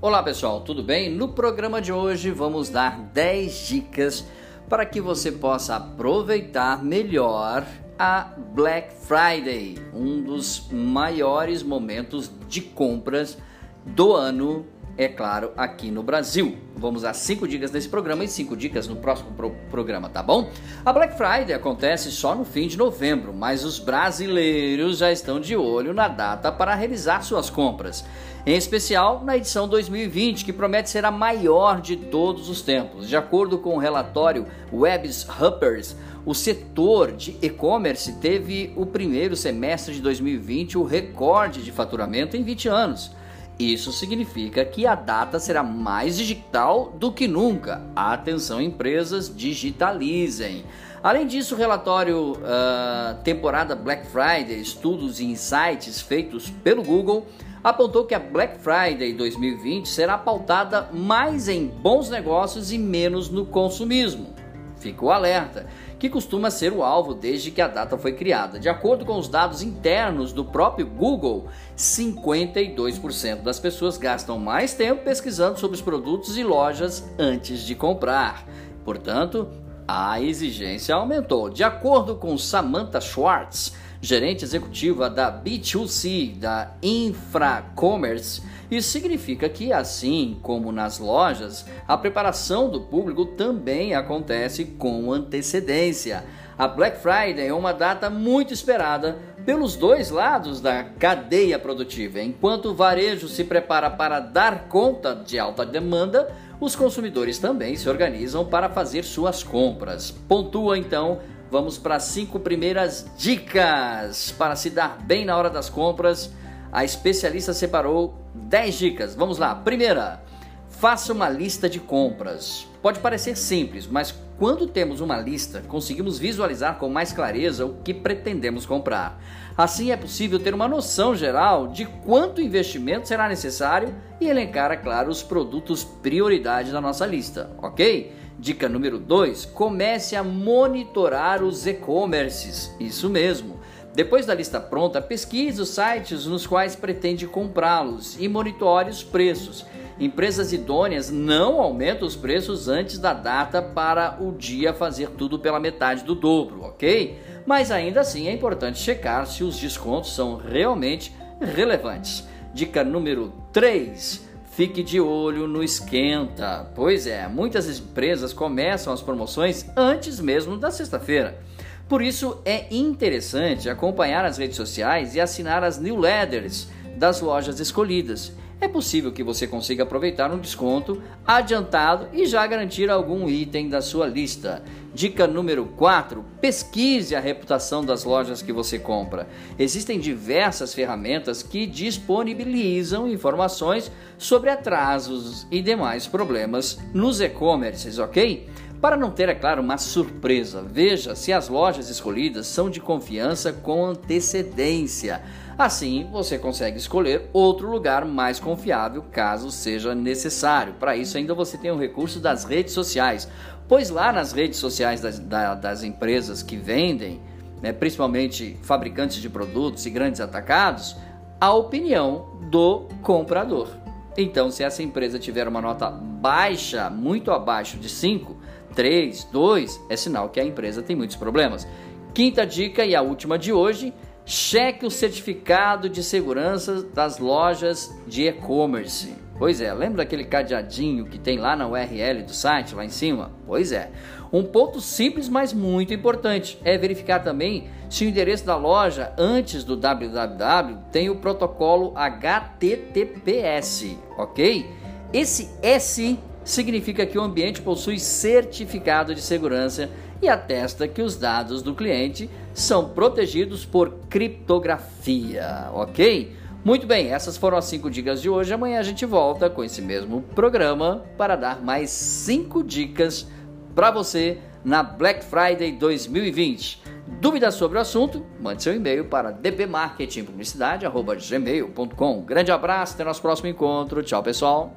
Olá pessoal, tudo bem? No programa de hoje vamos dar 10 dicas para que você possa aproveitar melhor a Black Friday, um dos maiores momentos de compras do ano é claro, aqui no Brasil. Vamos dar cinco dicas nesse programa e cinco dicas no próximo pro programa, tá bom? A Black Friday acontece só no fim de novembro, mas os brasileiros já estão de olho na data para realizar suas compras. Em especial na edição 2020, que promete ser a maior de todos os tempos. De acordo com o relatório Webs Huppers, o setor de e-commerce teve o primeiro semestre de 2020 o recorde de faturamento em 20 anos. Isso significa que a data será mais digital do que nunca. Atenção, empresas, digitalizem. Além disso, o relatório uh, temporada Black Friday, estudos e insights feitos pelo Google, apontou que a Black Friday 2020 será pautada mais em bons negócios e menos no consumismo. Fica o alerta que costuma ser o alvo desde que a data foi criada. De acordo com os dados internos do próprio Google, 52% das pessoas gastam mais tempo pesquisando sobre os produtos e lojas antes de comprar. Portanto, a exigência aumentou. De acordo com Samantha Schwartz, gerente executiva da B2C da Infracommerce, isso significa que, assim como nas lojas, a preparação do público também acontece com antecedência. A Black Friday é uma data muito esperada pelos dois lados da cadeia produtiva. Enquanto o varejo se prepara para dar conta de alta demanda, os consumidores também se organizam para fazer suas compras. Pontua então Vamos para as cinco primeiras dicas para se dar bem na hora das compras. A especialista separou 10 dicas. Vamos lá. Primeira, faça uma lista de compras. Pode parecer simples, mas quando temos uma lista, conseguimos visualizar com mais clareza o que pretendemos comprar. Assim é possível ter uma noção geral de quanto investimento será necessário e elencar, é claro, os produtos prioridade da nossa lista, ok? Dica número 2: comece a monitorar os e-commerces. Isso mesmo. Depois da lista pronta, pesquise os sites nos quais pretende comprá-los e monitore os preços. Empresas idôneas não aumentam os preços antes da data para o dia fazer tudo pela metade do dobro, ok? Mas ainda assim é importante checar se os descontos são realmente relevantes. Dica número 3 Fique de olho no esquenta. Pois é, muitas empresas começam as promoções antes mesmo da sexta-feira. Por isso é interessante acompanhar as redes sociais e assinar as newsletters das lojas escolhidas. É possível que você consiga aproveitar um desconto adiantado e já garantir algum item da sua lista. Dica número 4: pesquise a reputação das lojas que você compra. Existem diversas ferramentas que disponibilizam informações sobre atrasos e demais problemas nos e-commerces, ok? Para não ter, é claro, uma surpresa, veja se as lojas escolhidas são de confiança com antecedência. Assim, você consegue escolher outro lugar mais confiável caso seja necessário. Para isso, ainda você tem o recurso das redes sociais, pois lá nas redes sociais das, das empresas que vendem, né, principalmente fabricantes de produtos e grandes atacados, a opinião do comprador. Então, se essa empresa tiver uma nota baixa, muito abaixo de 5, 3, 2, é sinal que a empresa tem muitos problemas. Quinta dica e a última de hoje Cheque o certificado de segurança das lojas de e-commerce. Pois é, lembra aquele cadeadinho que tem lá na URL do site, lá em cima? Pois é. Um ponto simples, mas muito importante, é verificar também se o endereço da loja antes do www tem o protocolo HTTPS, ok? Esse S significa que o ambiente possui certificado de segurança e atesta que os dados do cliente são protegidos por criptografia, ok? Muito bem, essas foram as 5 dicas de hoje. Amanhã a gente volta com esse mesmo programa para dar mais 5 dicas para você na Black Friday 2020. Dúvidas sobre o assunto? Mande seu e-mail para dbmarketingpublicidade.gmail.com. Grande abraço, até nosso próximo encontro. Tchau, pessoal.